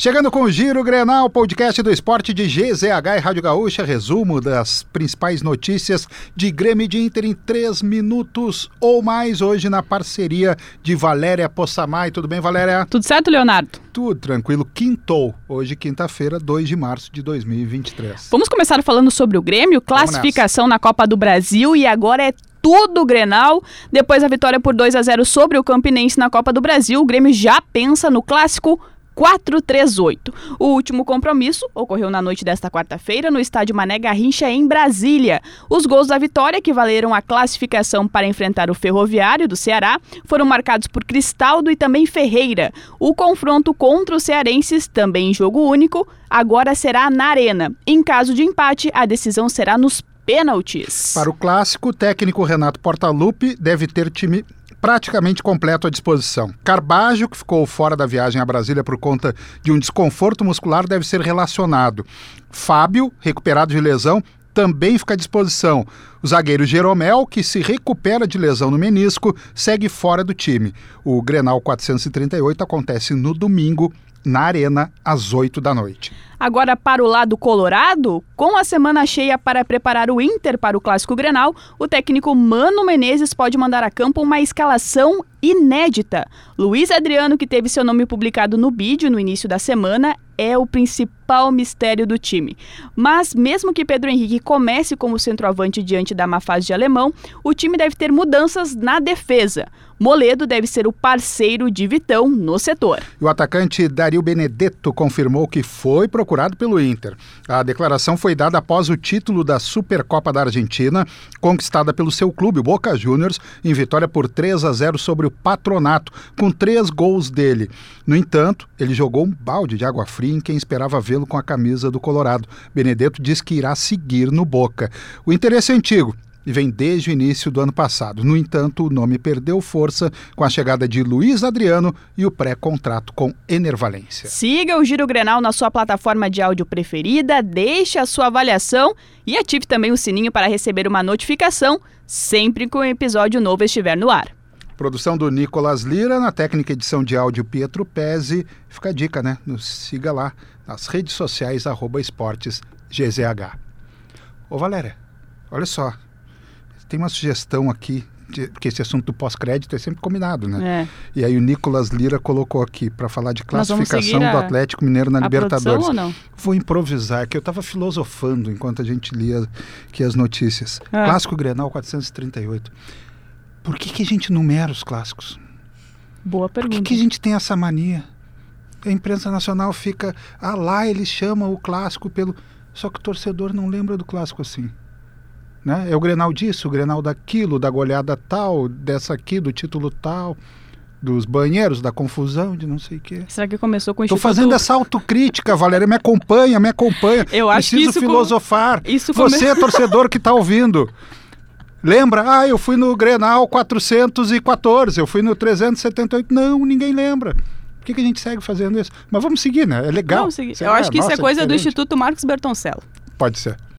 Chegando com o Giro Grenal, podcast do esporte de GZH e Rádio Gaúcha, resumo das principais notícias de Grêmio e de Inter em três minutos ou mais, hoje na parceria de Valéria Possamay. Tudo bem, Valéria? Tudo certo, Leonardo? Tudo tranquilo. Quintou, hoje quinta-feira, 2 de março de 2023. Vamos começar falando sobre o Grêmio, classificação na Copa do Brasil e agora é tudo Grenal. Depois da vitória por 2 a 0 sobre o Campinense na Copa do Brasil, o Grêmio já pensa no clássico 438. O último compromisso ocorreu na noite desta quarta-feira no estádio Mané Garrincha, em Brasília. Os gols da vitória, que valeram a classificação para enfrentar o Ferroviário do Ceará, foram marcados por Cristaldo e também Ferreira. O confronto contra os cearenses, também em jogo único, agora será na Arena. Em caso de empate, a decisão será nos pênaltis. Para o clássico, o técnico Renato Portaluppi deve ter time praticamente completo à disposição. Carbajo, que ficou fora da viagem a Brasília por conta de um desconforto muscular, deve ser relacionado. Fábio, recuperado de lesão, também fica à disposição. O zagueiro Jeromel, que se recupera de lesão no menisco, segue fora do time. O Grenal 438 acontece no domingo, na Arena, às 8 da noite. Agora, para o lado colorado, com a semana cheia para preparar o Inter para o Clássico Grenal, o técnico Mano Menezes pode mandar a campo uma escalação inédita. Luiz Adriano, que teve seu nome publicado no vídeo no início da semana, é o principal mistério do time. Mas, mesmo que Pedro Henrique comece como centroavante diante da má fase de alemão, o time deve ter mudanças na defesa. Moledo deve ser o parceiro de Vitão no setor. O atacante Dario Benedetto confirmou que foi procurado pelo Inter. A declaração foi dada após o título da Supercopa da Argentina, conquistada pelo seu clube, Boca Juniors, em vitória por 3 a 0 sobre o Patronato, com três gols dele. No entanto, ele jogou um balde de água fria em quem esperava vê-lo com a camisa do Colorado. Benedetto diz que irá seguir no Boca. O interesse é antigo e vem desde o início do ano passado. No entanto, o nome perdeu força com a chegada de Luiz Adriano e o pré-contrato com Enervalência. Siga o Giro Grenal na sua plataforma de áudio preferida, deixe a sua avaliação e ative também o sininho para receber uma notificação sempre que um episódio novo estiver no ar. Produção do Nicolas Lira, na técnica edição de áudio Pietro Pezzi. Fica a dica, né? Nos siga lá nas redes sociais, arroba esportes GZH. Ô Valéria, olha só, tem uma sugestão aqui, de, porque esse assunto do pós-crédito é sempre combinado, né? É. E aí o Nicolas Lira colocou aqui para falar de classificação a, do Atlético Mineiro na Libertadores. Ou não? Vou improvisar, que eu estava filosofando enquanto a gente lia aqui as notícias. Ah. Clássico Grenal 438. Por que, que a gente numera os clássicos? Boa Por pergunta. que, que a gente tem essa mania? A imprensa nacional fica, ah lá eles chamam o clássico pelo. Só que o torcedor não lembra do clássico assim. Né? É o Grenal disso, o Grenal daquilo, da goleada tal, dessa aqui, do título tal, dos banheiros, da confusão, de não sei o quê. Será que começou com o Estou Instituto... fazendo essa autocrítica, Valéria. Me acompanha, me acompanha. Eu acho que Preciso isso com- filosofar. isso come- Você, torcedor que está ouvindo. Lembra? Ah, eu fui no Grenal 414, eu fui no 378. Não, ninguém lembra. Por que, que a gente segue fazendo isso? Mas vamos seguir, né? É legal. Vamos seguir. Sei Eu lá, acho que isso é nossa, coisa do. Instituto Marcos Bertoncello. Pode ser.